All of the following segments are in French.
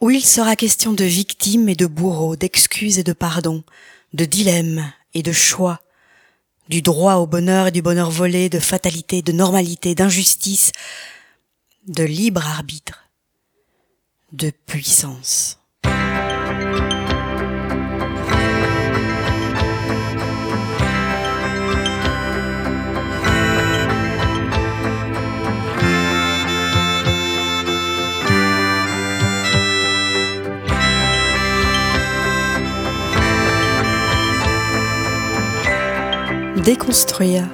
où il sera question de victimes et de bourreaux, d'excuses et de pardons, de dilemmes et de choix, du droit au bonheur et du bonheur volé, de fatalité, de normalité, d'injustice, de libre arbitre, de puissance. Déconstruire.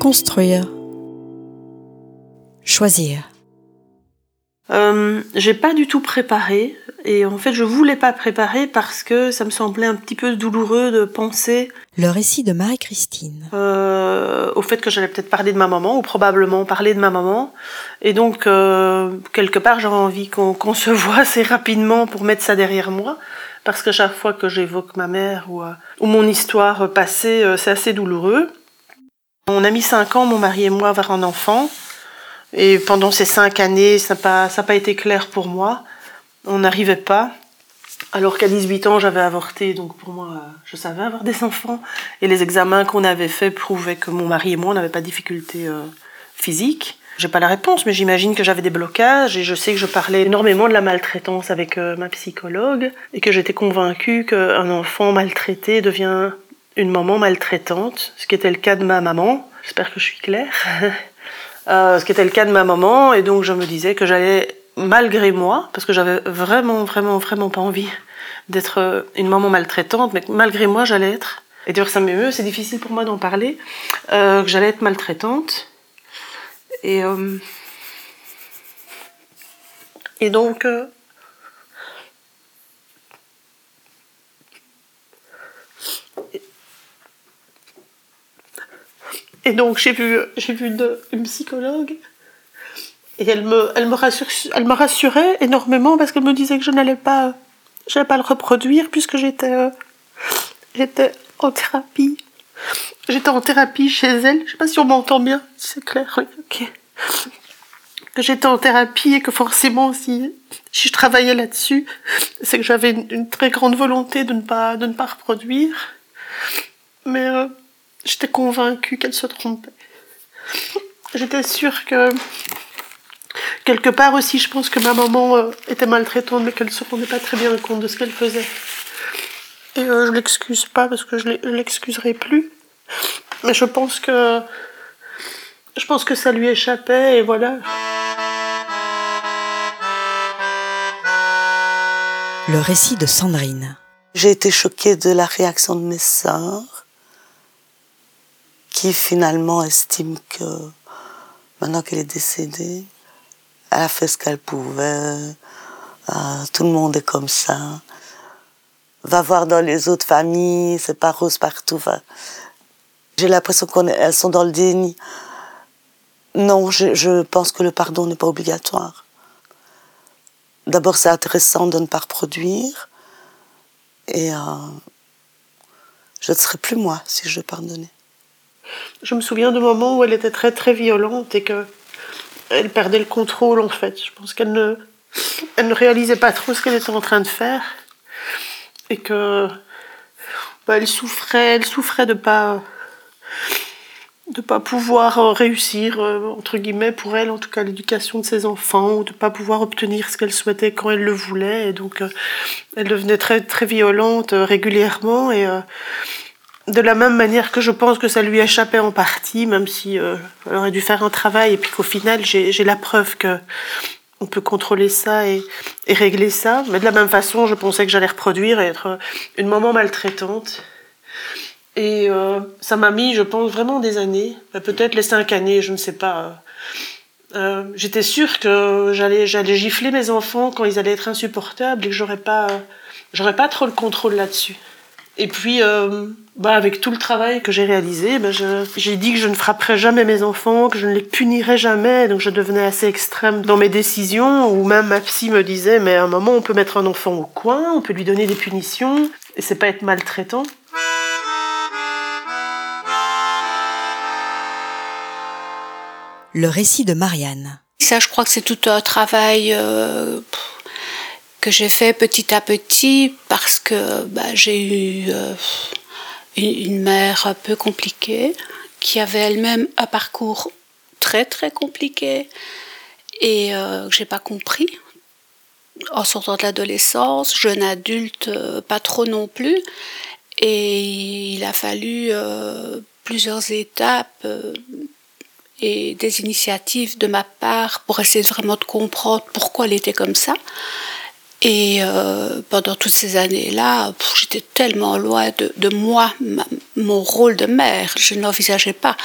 Construire. Choisir. Euh, j'ai pas du tout préparé et en fait je voulais pas préparer parce que ça me semblait un petit peu douloureux de penser Le récit de Marie-Christine. euh, au fait que j'allais peut-être parler de ma maman ou probablement parler de ma maman et donc euh, quelque part j'avais envie qu'on qu'on se voit assez rapidement pour mettre ça derrière moi parce que chaque fois que j'évoque ma mère ou, euh, mon histoire passée euh, c'est assez douloureux. On a mis cinq ans mon mari et moi avoir un enfant. Et pendant ces cinq années, ça n'a pas, été clair pour moi. On n'arrivait pas. Alors qu'à 18 ans, j'avais avorté, donc pour moi, euh, je savais avoir des enfants. Et les examens qu'on avait faits prouvaient que mon mari et moi, on n'avait pas de difficultés euh, physiques. J'ai pas la réponse, mais j'imagine que j'avais des blocages et je sais que je parlais énormément de la maltraitance avec euh, ma psychologue et que j'étais convaincue qu'un enfant maltraité devient une maman maltraitante, ce qui était le cas de ma maman. J'espère que je suis claire. Euh, ce qui était le cas de ma maman, et donc je me disais que j'allais, malgré moi, parce que j'avais vraiment, vraiment, vraiment pas envie d'être euh, une maman maltraitante, mais que malgré moi, j'allais être, et d'ailleurs ça m'émeut, c'est difficile pour moi d'en parler, que j'allais être maltraitante. Et, euh, et donc, euh, Et donc j'ai vu, j'ai vu une, une psychologue et elle me, elle me, rassure, elle rassurait énormément parce qu'elle me disait que je n'allais pas, j'allais pas le reproduire puisque j'étais, euh, j'étais en thérapie. J'étais en thérapie chez elle. Je sais pas si on m'entend bien. C'est clair. Oui, ok. Que j'étais en thérapie et que forcément si, si je travaillais là-dessus, c'est que j'avais une, très grande volonté de ne pas, de ne pas reproduire. Mais euh, j'étais convaincue qu'elle se trompait. J'étais sûre que quelque part aussi, je pense que ma maman euh, était maltraitante, mais qu'elle se rendait pas très bien compte de ce qu'elle faisait. Et euh, je l'excuse pas parce que je l'excuserai plus. Mais je pense que je pense que ça lui échappait et voilà. Le récit de Sandrine. J'ai été choquée de la réaction de mes sœurs, qui finalement estiment que maintenant qu'elle est décédée, elle a fait ce qu'elle pouvait. euh, tout le monde est comme ça. Va voir dans les autres familles, c'est pas rose partout. J'ai l'impression qu'elles sont dans le déni. Non, je, pense que le pardon n'est pas obligatoire. D'abord, c'est intéressant de ne pas reproduire. Et euh, je ne serai plus moi si je pardonnais. Je me souviens de moments où elle était très très violente et que elle perdait le contrôle en fait. Je pense qu'elle ne, elle ne réalisait pas trop ce qu'elle était en train de faire et que bah, elle souffrait, elle souffrait de pas de pas pouvoir euh, réussir euh, entre guillemets pour elle en tout cas l'éducation de ses enfants ou de pas pouvoir obtenir ce qu'elle souhaitait quand elle le voulait. Et donc euh, elle devenait très très violente régulièrement. Et de la même manière que je pense que ça lui échappait en partie, même si elle aurait dû faire un travail, et puis qu'au final, j'ai la preuve que on peut contrôler ça et, régler ça. Mais de la même façon, je pensais que j'allais reproduire et être une maman maltraitante. Et euh, ça m'a mis, je pense, vraiment des années, bah, peut-être les cinq années, je ne sais pas. Euh, J'étais sûre que j'allais gifler mes enfants quand ils allaient être insupportables et que j'aurais pas j'aurais pas trop le contrôle là-dessus. Et puis, euh, bah, avec tout le travail que j'ai réalisé, bah, je- j'ai dit que je ne frapperais jamais mes enfants, que je ne les punirais jamais. Donc, je devenais assez extrême dans mes décisions, où même ma psy me disait, mais à un moment, on peut mettre un enfant au coin, on peut lui donner des punitions, et c'est pas être maltraitant. Le récit de Marianne. Ça, je crois que c'est tout un travail euh, pff, que j'ai fait petit à petit parce que bah, j'ai eu euh, une, mère un peu compliquée qui avait elle-même un parcours très très compliqué et euh, que j'ai pas compris en sortant de l'adolescence, jeune adulte, euh, pas trop non plus. Et il a fallu euh, plusieurs étapes et des initiatives de ma part pour essayer vraiment de comprendre pourquoi elle était comme ça. Et pendant toutes ces années-là, j'étais tellement loin de, moi, mon rôle de mère, je n'envisageais pas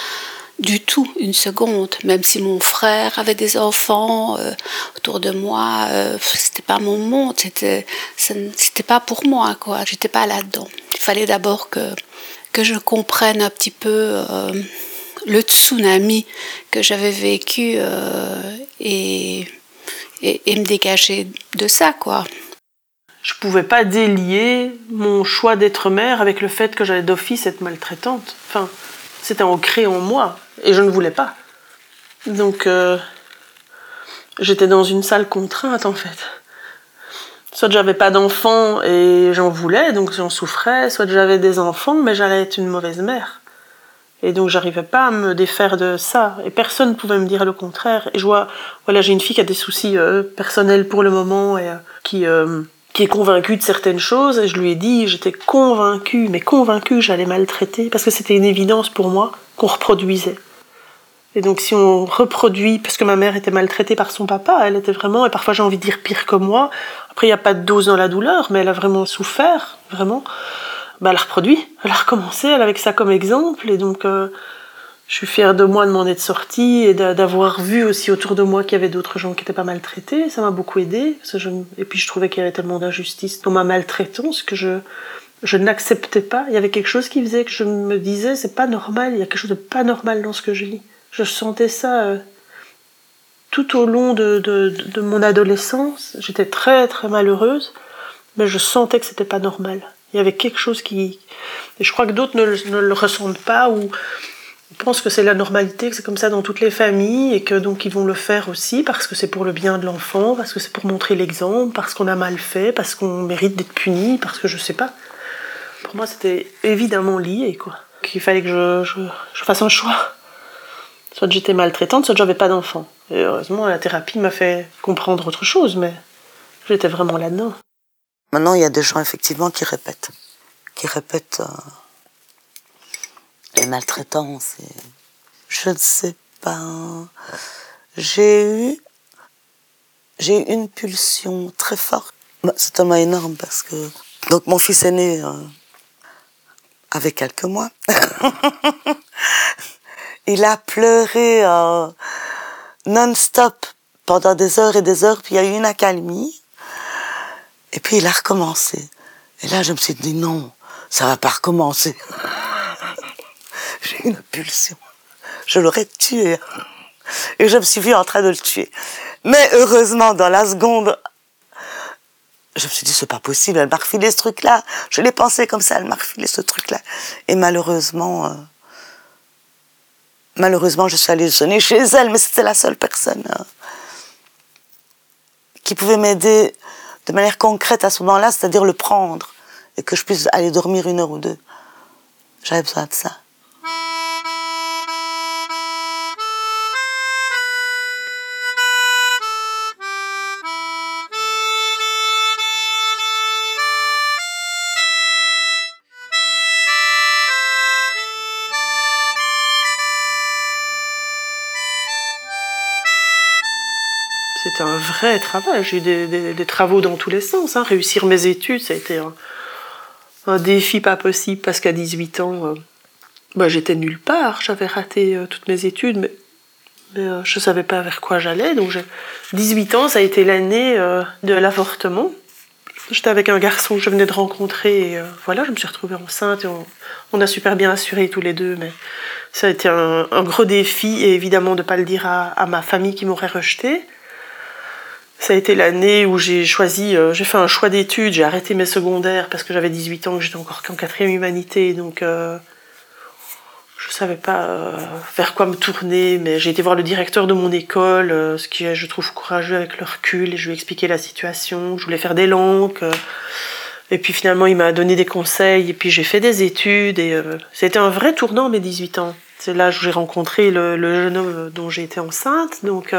du tout une seconde, même si mon frère avait des enfants euh, autour de moi, euh, c'était pas mon monde, c'était c'était pas pour moi quoi, j'étais pas là-dedans. Il fallait d'abord que que je comprenne un petit peu euh, le tsunami que j'avais vécu et, et, me dégager de ça quoi. Je pouvais pas délier mon choix d'être mère avec le fait que j'allais d'office être maltraitante. Enfin, c'était ancré en moi et je ne voulais pas. Donc euh, j'étais dans une sale contrainte en fait. Soit j'avais pas d'enfants et j'en voulais, donc j'en souffrais, soit j'avais des enfants, mais j'allais être une mauvaise mère. Et donc j'arrivais pas à me défaire de ça. Et personne ne pouvait me dire le contraire. Et je vois, voilà, j'ai une fille qui a des soucis euh, personnels pour le moment et euh, qui qui est convaincu de certaines choses, et je lui ai dit, j'étais convaincue, mais convaincue que j'allais maltraiter, parce que c'était une évidence pour moi qu'on reproduisait. Et donc si on reproduit, parce que ma mère était maltraitée par son papa, elle était vraiment, et parfois j'ai envie de dire pire que moi, après il n'y a pas de dose dans la douleur, mais elle a vraiment souffert, vraiment, bah, elle a reproduit, elle a recommencé, elle avait ça comme exemple, et donc euh, je suis fière de moi de m'en être sortie et d'avoir vu aussi autour de moi qu'il y avait d'autres gens qui n'étaient pas maltraités. Ça m'a beaucoup aidé. Et puis je trouvais qu'il y avait tellement d'injustice dans ma maltraitance que je, je n'acceptais pas. Il y avait quelque chose qui faisait que je me disais c'est pas normal, il y a quelque chose de pas normal dans ce que je lis. Je sentais ça euh, tout au long de, de mon adolescence. J'étais très très malheureuse, mais je sentais que c'était pas normal. Il y avait quelque chose qui. Et je crois que d'autres ne, le ressentent pas ou je pense que c'est la normalité, que c'est comme ça dans toutes les familles et que donc ils vont le faire aussi parce que c'est pour le bien de l'enfant, parce que c'est pour montrer l'exemple, parce qu'on a mal fait, parce qu'on mérite d'être puni, parce que je sais pas. Pour moi, c'était évidemment lié, quoi. Qu'il fallait que je, je, je, fasse un choix. Soit j'étais maltraitante, soit j'avais pas d'enfant. Et heureusement, la thérapie m'a fait comprendre autre chose, mais j'étais vraiment là-dedans. Maintenant, il y a des gens effectivement qui répètent, qui répètent. Euh les maltraitances. Et... Je ne sais pas. J'ai eu, j'ai une pulsion très forte. Bah, c'est tellement énorme parce que donc mon fils est né euh, avec quelques mois. il a pleuré euh, non-stop pendant des heures et des heures, puis il y a eu une accalmie. Et puis il a recommencé. Et là, je me suis dit non, ça va pas recommencer. J'ai une pulsion. Je l'aurais tué. Et je me suis vue en train de le tuer. Mais heureusement, dans la seconde, je me suis dit, c'est pas possible, elle m'a refilé ce truc-là. Je l'ai pensé comme ça, elle m'a refilé ce truc-là. Et malheureusement, euh, malheureusement, je suis allée sonner chez elle, mais c'était la seule personne euh, qui pouvait m'aider de manière concrète à ce moment-là, c'est-à-dire le prendre et que je puisse aller dormir une heure ou deux. J'avais besoin de ça. Travail. J'ai eu des, travaux dans tous les sens. Hein. Réussir mes études, ça a été un, défi pas possible parce qu'à 18 ans, euh, bah, j'étais nulle part. J'avais raté euh, toutes mes études, mais, euh, je ne savais pas vers quoi j'allais. Donc 18 ans, ça a été l'année de l'avortement. J'étais avec un garçon que je venais de rencontrer et voilà, je me suis retrouvée enceinte et on, a super bien assuré tous les deux, mais ça a été un, gros défi et évidemment de ne pas le dire à ma famille qui m'aurait rejetée. Ça a été l'année où j'ai choisi, euh, j'ai fait un choix d'études, j'ai arrêté mes secondaires parce que j'avais 18 ans, que j'étais encore qu'en quatrième humanité, donc euh, je savais pas euh, vers quoi me tourner, mais j'ai été voir le directeur de mon école, euh, ce qui est, je trouve, courageux avec le recul, et je lui ai expliqué la situation. Je voulais faire des langues. Et puis finalement, il m'a donné des conseils, et puis j'ai fait des études, et c'était un vrai tournant, mes 18 ans. C'est là que j'ai rencontré le, jeune homme dont j'ai été enceinte, donc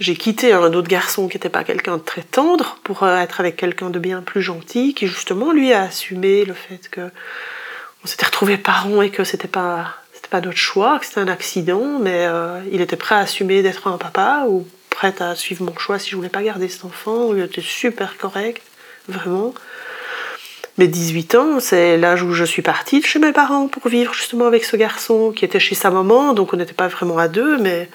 j'ai quitté un autre garçon qui n'était pas quelqu'un de très tendre pour être avec quelqu'un de bien plus gentil, qui justement, lui, a assumé le fait que on s'était retrouvés parents et que c'était pas c'était pas notre choix, que c'était un accident, mais euh, il était prêt à assumer d'être un papa ou prêt à suivre mon choix si je voulais pas garder cet enfant. Il était super correct, vraiment. Mais 18 ans, c'est l'âge où je suis partie de chez mes parents pour vivre justement avec ce garçon qui était chez sa maman, donc on n'était pas vraiment à deux, mais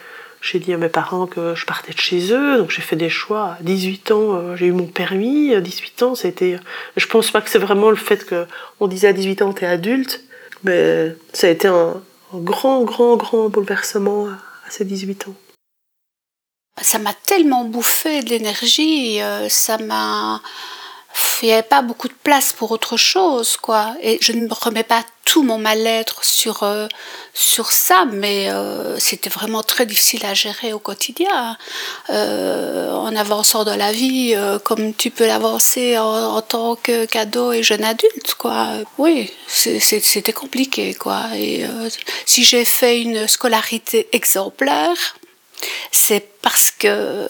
j'ai dit à mes parents que je partais de chez eux, donc j'ai fait des choix. À 18 ans, euh, j'ai eu mon permis. À 18 ans, c'était. Je pense pas que c'est vraiment le fait qu'on disait à 18 ans, t'es adulte, mais ça a été un, grand, grand, grand bouleversement à, ces 18 ans. Ça m'a tellement bouffé de l'énergie, euh, ça m'a il n'y avait pas beaucoup de place pour autre chose, quoi. Et je ne remets pas tout mon mal-être sur, euh, sur ça, mais euh, c'était vraiment très difficile à gérer au quotidien. Euh, en avançant dans la vie, comme tu peux l'avancer en, tant que cadeau et jeune adulte, quoi. Oui, c'était compliqué, quoi. Et si j'ai fait une scolarité exemplaire, c'est parce que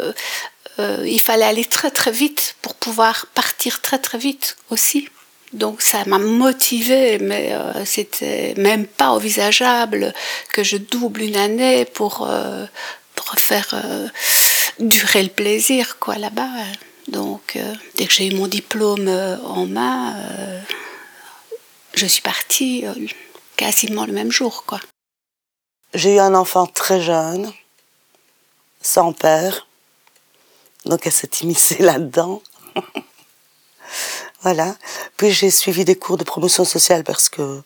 euh, il fallait aller très très vite pour pouvoir partir très très vite aussi. Donc ça m'a motivée, mais euh, c'était même pas envisageable que je double une année pour, euh, pour faire durer le plaisir quoi là-bas. Donc dès que j'ai eu mon diplôme en main, je suis partie quasiment le même jour quoi. J'ai eu un enfant très jeune, sans père. Donc elle s'est immiscée là-dedans. voilà. Puis j'ai suivi des cours de promotion sociale parce que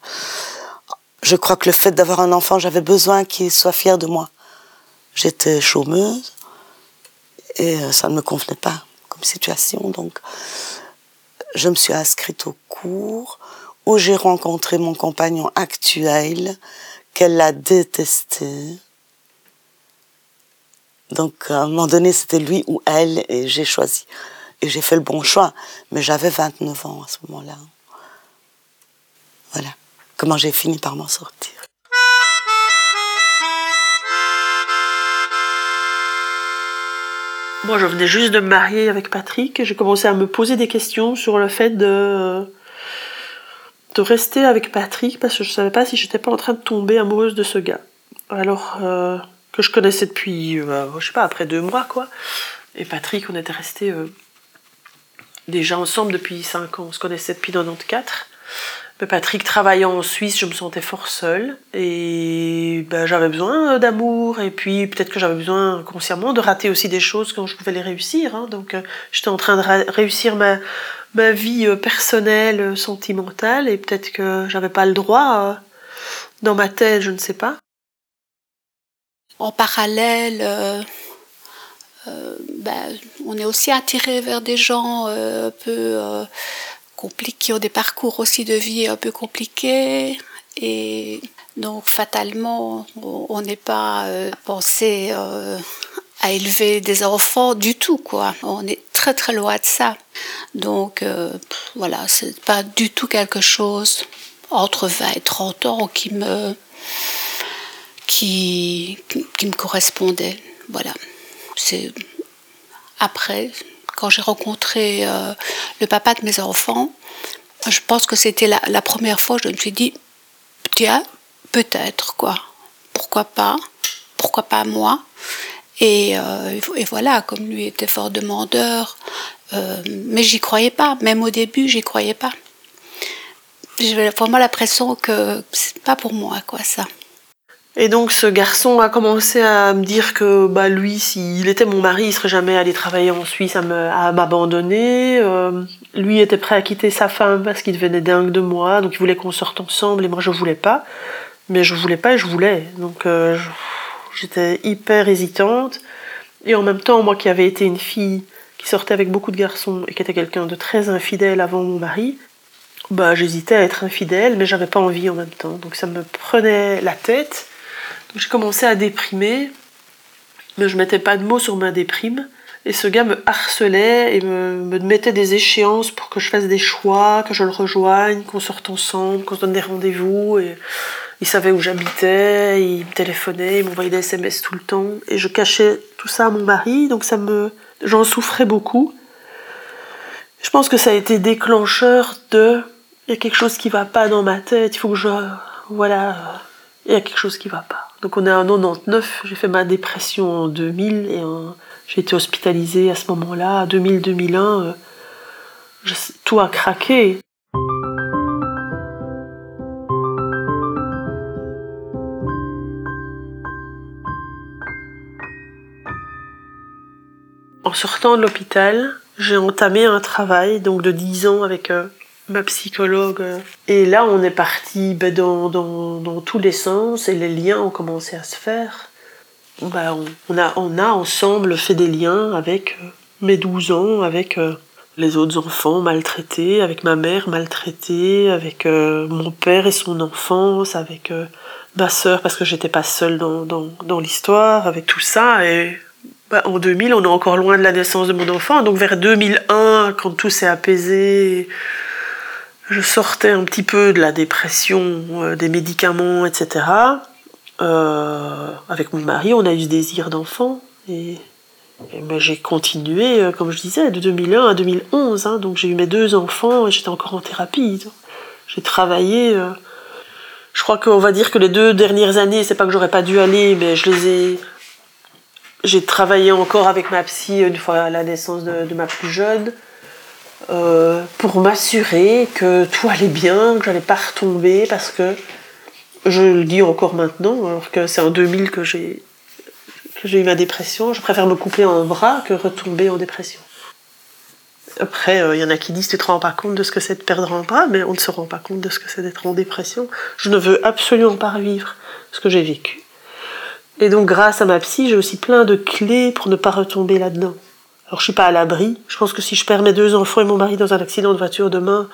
je crois que le fait d'avoir un enfant, j'avais besoin qu'il soit fier de moi. J'étais chômeuse et euh, ça ne me convenait pas comme situation. Donc je me suis inscrite au cours où j'ai rencontré mon compagnon actuel qu'elle a détesté donc à un moment donné, c'était lui ou elle, et j'ai choisi. Et j'ai fait le bon choix. Mais j'avais 29 ans à ce moment-là. Voilà comment j'ai fini par m'en sortir. Moi, je venais juste de me marier avec Patrick et j'ai commencé à me poser des questions sur le fait de, de rester avec Patrick parce que je ne savais pas si j'étais pas en train de tomber amoureuse de ce gars. Alors, euh, que je connaissais depuis, euh, je sais pas, après deux mois, quoi. Et Patrick, on était restés euh, déjà ensemble depuis cinq ans. On se connaissait depuis 94. Mais Patrick travaillant en Suisse, je me sentais fort seule. Et ben, j'avais besoin d'amour. Et puis peut-être que j'avais besoin consciemment de rater aussi des choses quand je pouvais les réussir. Hein. Donc euh, j'étais en train de réussir ma, ma vie personnelle, sentimentale. Et peut-être que j'avais pas le droit dans ma tête, je ne sais pas en parallèle, euh, euh, ben, on est aussi attiré vers des gens euh, un peu compliqués, qui ont des parcours aussi de vie un peu compliqués. Et donc fatalement, on n'est pas pensé à élever des enfants du tout, quoi. On est très très loin de ça. Donc voilà, c'est pas du tout quelque chose entre 20 et 30 ans qui me qui, qui me correspondait. Voilà. C'est après, quand j'ai rencontré euh, le papa de mes enfants, je pense que c'était la, la, première fois que je me suis dit, tiens, peut-être quoi, pourquoi pas, pourquoi pas moi? Et, euh, et, voilà, comme lui était fort demandeur, euh, mais j'y croyais pas, même au début, j'y croyais pas. J'avais vraiment l'impression que c'est pas pour moi, quoi, ça. Et donc ce garçon a commencé à me dire que bah, lui, s'il était mon mari, il serait jamais allé travailler en Suisse à m'abandonner. Euh, lui était prêt à quitter sa femme parce qu'il devenait dingue de moi, donc il voulait qu'on sorte ensemble et moi je voulais pas. Mais je voulais pas et je voulais. Donc euh, j'étais hyper hésitante. Et en même temps, moi qui avais été une fille qui sortait avec beaucoup de garçons et qui était quelqu'un de très infidèle avant mon mari, bah, j'hésitais à être infidèle, mais j'avais pas envie en même temps. Donc ça me prenait la tête. J'ai commencé à déprimer, mais je mettais pas de mots sur ma déprime. Et ce gars me harcelait et me, me, mettait des échéances pour que je fasse des choix, que je le rejoigne, qu'on sorte ensemble, qu'on se donne des rendez-vous. Et il savait où j'habitais, il me téléphonait, il m'envoyait des SMS tout le temps. Et je cachais tout ça à mon mari, donc ça me, j'en souffrais beaucoup. Je pense que ça a été déclencheur de, il y a quelque chose qui va pas dans ma tête, il faut que je, voilà, il y a quelque chose qui va pas. Donc on est en 99, j'ai fait ma dépression en 2000 et j'ai été hospitalisée à ce moment-là, 2000-2001, euh, tout a craqué. En sortant de l'hôpital, j'ai entamé un travail donc de 10 ans avec euh, ma psychologue. Et là, on est parti ben, dans, dans, tous les sens et les liens ont commencé à se faire. Ben, on, a, on a ensemble fait des liens avec euh, mes 12 ans, avec euh, les autres enfants maltraités, avec ma mère maltraitée, avec mon père et son enfance, avec ma sœur parce que j'étais pas seule dans, dans, dans l'histoire, avec tout ça. Et bah, en 2000, on est encore loin de la naissance de mon enfant. Donc vers 2001, quand tout s'est apaisé, je sortais un petit peu de la dépression, euh, des médicaments, etc. Euh, avec mon mari, on a eu ce désir d'enfant. Et, j'ai continué, euh, comme je disais, de 2001 à 2011. Hein. donc j'ai eu mes deux enfants et j'étais encore en thérapie. J'ai travaillé. je crois qu'on va dire que les deux dernières années, c'est pas que j'aurais pas dû aller, mais je les ai j'ai travaillé encore avec ma psy une fois à la naissance de, ma plus jeune euh, pour m'assurer que tout allait bien, que j'allais pas retomber parce que je le dis encore maintenant, alors que c'est en 2000 que j'ai que j'ai eu ma dépression, je préfère me couper un bras que retomber en dépression. Après, il euh, y en a qui disent tu te rends pas compte de ce que c'est de perdre un bras, mais on ne se rend pas compte de ce que c'est d'être en dépression. Je ne veux absolument pas revivre ce que j'ai vécu. Et donc, grâce à ma psy, j'ai aussi plein de clés pour ne pas retomber là-dedans. Alors, je suis pas à l'abri. Je pense que si je perds mes deux enfants et mon mari dans un accident de voiture demain,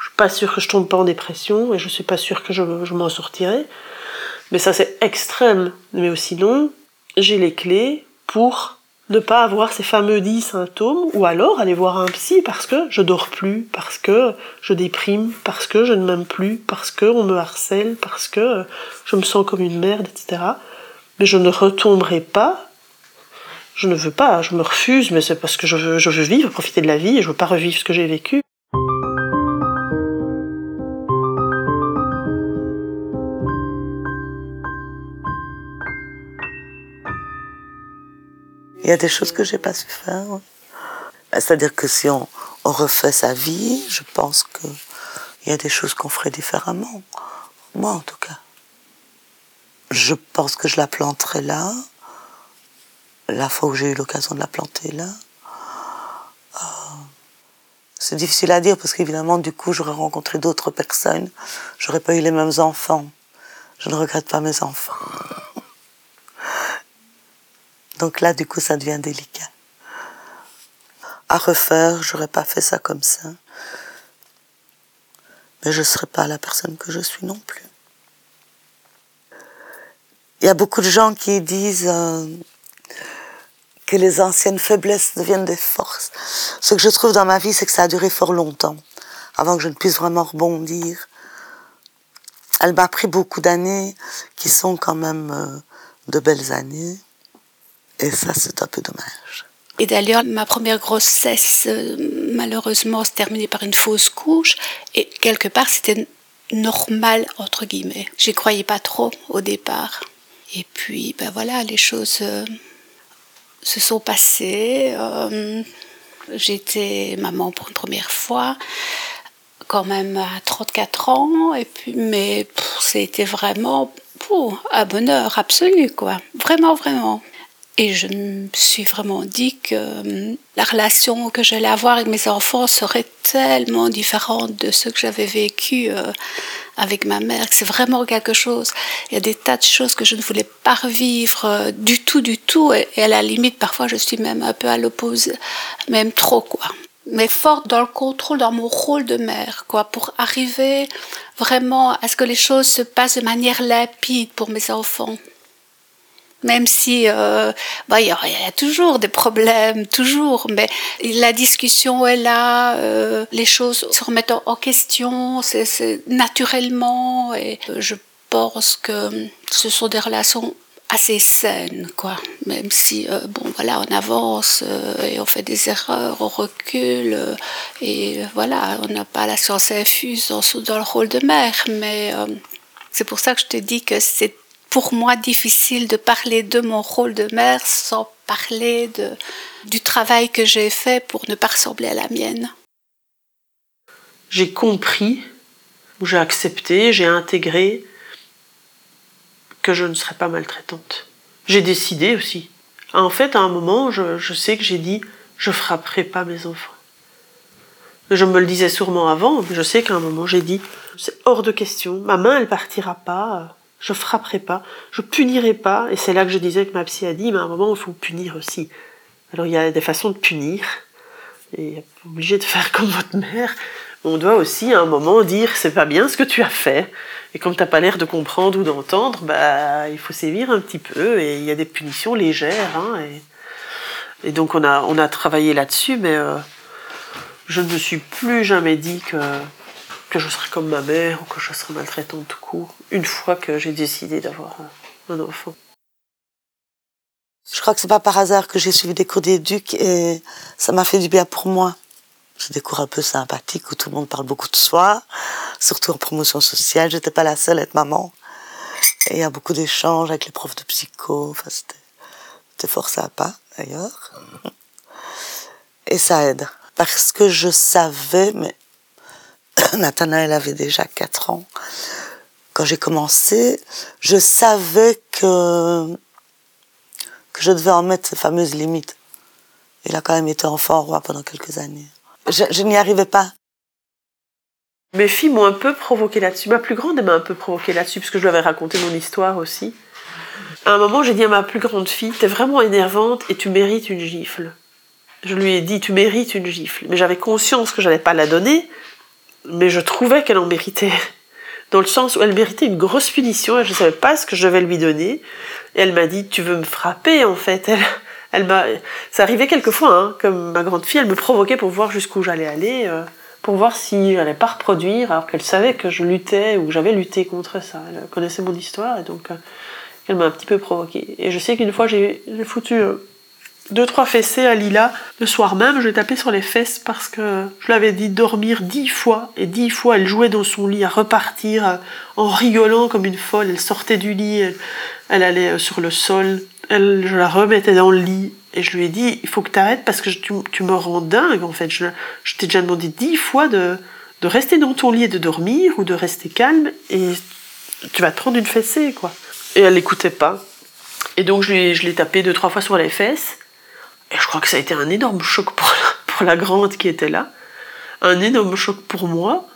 je suis pas sûre que je tombe pas en dépression et je suis pas sûre que je, m'en sortirai. Mais ça, c'est extrême. Mais sinon, j'ai les clés pour ne pas avoir ces fameux dix symptômes ou alors aller voir un psy parce que je dors plus, parce que je déprime, parce que je ne m'aime plus, parce que on me harcèle, parce que je me sens comme une merde, etc mais je ne retomberai pas. Je ne veux pas, je me refuse, mais c'est parce que je veux, je veux vivre, profiter de la vie, et je veux pas revivre ce que j'ai vécu. Il y a des choses que j'ai pas su faire. C'est-à-dire que si on, on, refait sa vie, je pense qu'il y a des choses qu'on ferait différemment. Moi, en tout cas je pense que je la planterai là. La fois où j'ai eu l'occasion de la planter là. Euh, c'est difficile à dire parce qu'évidemment, du coup, j'aurais rencontré d'autres personnes. J'aurais pas eu les mêmes enfants. Je ne regrette pas mes enfants. Donc là, du coup, ça devient délicat. À refaire, j'aurais pas fait ça comme ça. Mais je ne serais pas la personne que je suis non plus. Il y a beaucoup de gens qui disent euh, que les anciennes faiblesses deviennent des forces. Ce que je trouve dans ma vie, c'est que ça a duré fort longtemps, avant que je ne puisse vraiment rebondir. Elle m'a pris beaucoup d'années, qui sont quand même euh, de belles années. Et ça, c'est un peu dommage. Et d'ailleurs, ma première grossesse, euh, malheureusement, se terminait par une fausse couche. Et quelque part, c'était normal, entre guillemets. J'y croyais pas trop au départ. Et puis, ben voilà, les choses euh, se sont passées. Euh, j'étais maman pour une première fois, quand même à 34 ans, et puis, mais c'était vraiment pour un bonheur absolu, quoi. Vraiment, vraiment. Et je me suis vraiment dit que hum, la relation que j'allais avoir avec mes enfants serait tellement différente de ce que j'avais vécu euh, avec ma mère, c'est vraiment quelque chose. Il y a des tas de choses que je ne voulais pas revivre euh, du tout, du tout. Et, à la limite, parfois, je suis même un peu à l'opposé, même trop, quoi. Mais forte dans le contrôle, dans mon rôle de mère, quoi, pour arriver vraiment à ce que les choses se passent de manière limpide pour mes enfants. Même si euh, bah, il y, a toujours des problèmes, toujours, mais la discussion est là, euh, les choses se remettent en question, c'est naturellement, et je pense que ce sont des relations assez saines, quoi. Même si, euh, bon, voilà, on avance euh, et on fait des erreurs, on recule, euh, et voilà, on n'a pas la science infuse dans, dans le rôle de mère, mais c'est pour ça que je te dis que c'est pour moi difficile de parler de mon rôle de mère sans parler de, du travail que j'ai fait pour ne pas ressembler à la mienne. J'ai compris, j'ai accepté, j'ai intégré que je ne serais pas maltraitante. J'ai décidé aussi. En fait, à un moment, je, je sais que j'ai dit je frapperai pas mes enfants. Je me le disais sûrement avant, mais je sais qu'à un moment j'ai dit c'est hors de question, ma main elle partira pas je frapperai pas, je punirai pas, et c'est là que je disais que ma psy a dit, mais à un moment, il faut punir aussi. Alors il y a des façons de punir, et obligé de faire comme votre mère, on doit aussi à un moment dire c'est pas bien ce que tu as fait, et comme t'as pas l'air de comprendre ou d'entendre, bah il faut sévir un petit peu, et il y a des punitions légères, hein, et, et, donc on a, on a travaillé là-dessus, mais euh, je ne me suis plus jamais dit que que je serais comme ma mère ou que je serais maltraitante tout court, une fois que j'ai décidé d'avoir un enfant. Je crois que c'est pas par hasard que j'ai suivi des cours d'éduc et ça m'a fait du bien pour moi. C'est des cours un peu sympathiques où tout le monde parle beaucoup de soi, surtout en promotion sociale. J'étais pas la seule à être maman. Et il y a beaucoup d'échanges avec les profs de psycho. Enfin, c'était fort sympa, d'ailleurs. Et ça aide. Parce que je savais, mais Nathanaël avait déjà 4 ans. Quand j'ai commencé, je savais que, que je devais en mettre ces fameuses limites. Il a quand même été enfant roi pendant quelques années. Je, n'y arrivais pas. Mes filles m'ont un peu provoqué là-dessus. Ma plus grande, m'a un peu provoqué là-dessus, parce que je lui avais raconté mon histoire aussi. À un moment, j'ai dit à ma plus grande fille, t'es vraiment énervante et tu mérites une gifle. Je lui ai dit, tu mérites une gifle. Mais j'avais conscience que j'allais pas la donner, mais je trouvais qu'elle en méritait. Dans le sens où elle méritait une grosse punition et je ne savais pas ce que je devais lui donner. Et elle m'a dit, tu veux me frapper en fait. Elle, elle m'a, ça arrivait quelquefois, hein, comme ma grande fille, elle me provoquait pour voir jusqu'où j'allais aller, euh, pour voir si j'allais pas reproduire, alors qu'elle savait que je luttais ou j'avais lutté contre ça. Elle connaissait mon histoire et donc euh, elle m'a un petit peu provoqué. Et je sais qu'une fois j'ai foutu euh, deux, trois fessées à Lila. Le soir même, je l'ai tapé sur les fesses parce que je lui avais dit dormir dix fois. Et dix fois, elle jouait dans son lit à repartir euh, en rigolant comme une folle. Elle sortait du lit, elle, allait euh, sur le sol. Elle, je la remettais dans le lit. Et je lui ai dit, il faut que tu arrêtes parce que tu, me rends dingue en fait. Je, t'ai déjà demandé dix fois de, de rester dans ton lit et de dormir ou de rester calme. Et tu vas te prendre une fessée, quoi. Et elle n'écoutait pas. Et donc je, je l'ai tapé deux, trois fois sur les fesses. Et je crois que ça a été un énorme choc pour la, pour la grande qui était là, un énorme choc pour moi.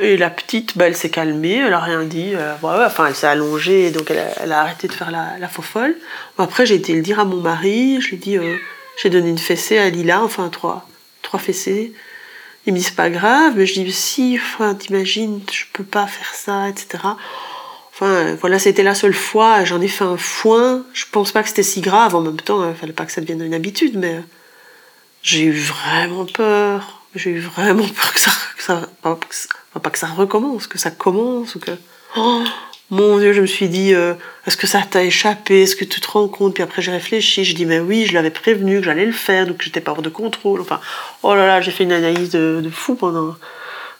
Et la petite, bah, elle s'est calmée, elle a rien dit. Euh, enfin, elle s'est allongée, donc elle a, elle a, arrêté de faire la, la faux folle. Après, j'ai été le dire à mon mari, je lui ai dit, euh, j'ai donné une fessée à Lila, enfin trois, trois fessées. Il me dit, c'est pas grave, mais je dis, si, enfin, t'imagines, je peux pas faire ça, etc. Enfin, voilà, c'était la seule fois, j'en ai fait un foin. Je pense pas que c'était si grave. En même temps, il fallait pas que ça devienne une habitude, mais j'ai eu vraiment peur. J'ai eu vraiment peur que ça, pas que ça recommence, que ça commence, ou que. Oh, mon Dieu, je me suis dit, euh, est-ce que ça t'a échappé? Est-ce que tu te rends compte? Puis après, j'ai réfléchi. Je dis, mais oui, je l'avais prévenu que j'allais le faire, donc j'étais pas hors de contrôle. Enfin, oh là là, j'ai fait une analyse de fou pendant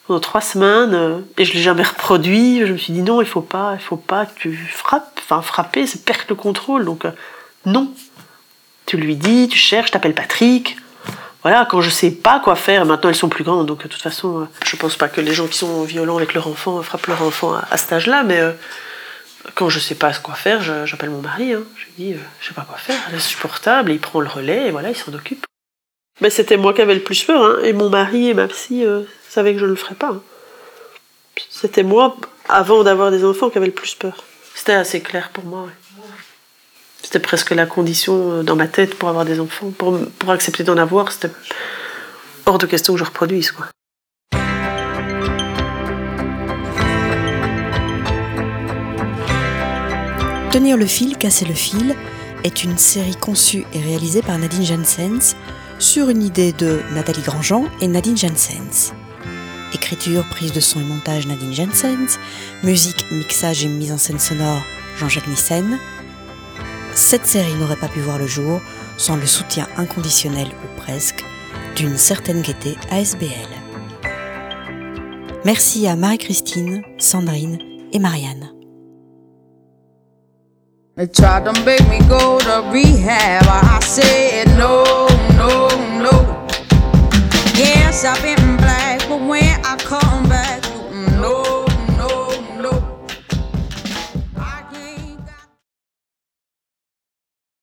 pendant trois semaines euh, et je l'ai jamais reproduit. Je me suis dit non, il faut pas, il faut pas que tu frappes. Enfin, frapper, c'est perdre le contrôle. Donc euh, non. Tu lui dis, tu cherches, t'appelles Patrick. Voilà, quand je sais pas quoi faire, maintenant elles sont plus grandes, donc de toute façon, euh, je pense pas que les gens qui sont violents avec leur enfant frappent leur enfant à, cet âge-là, mais quand je sais pas quoi faire, j'appelle mon mari. Hein. Je lui dis, je sais pas quoi faire, c'est insupportable. Et il prend le relais et voilà, il s'en occupe. Mais c'était moi qui avais le plus peur. Hein. Et mon mari et ma psy euh, savaient que je ne le ferais pas. Hein. C'était moi, avant d'avoir des enfants, qui avait le plus peur. C'était assez clair pour moi. C'était presque la condition euh, dans ma tête pour avoir des enfants. Pour, pour accepter d'en avoir, c'était hors de question que je reproduise. Quoi. Tenir le fil, casser le fil est une série conçue et réalisée par Nadine Jensens sur une idée de Nathalie Grandjean et Nadine Jensens. Écriture, prise de son et montage Nadine Jensens, musique, mixage et mise en scène sonore Jean-Jacques Nissen. Cette série n'aurait pas pu voir le jour sans le soutien inconditionnel ou presque d'une certaine gaieté ASBL. Merci à Marie-Christine, Sandrine et Marianne. dress up in black, but when I come back.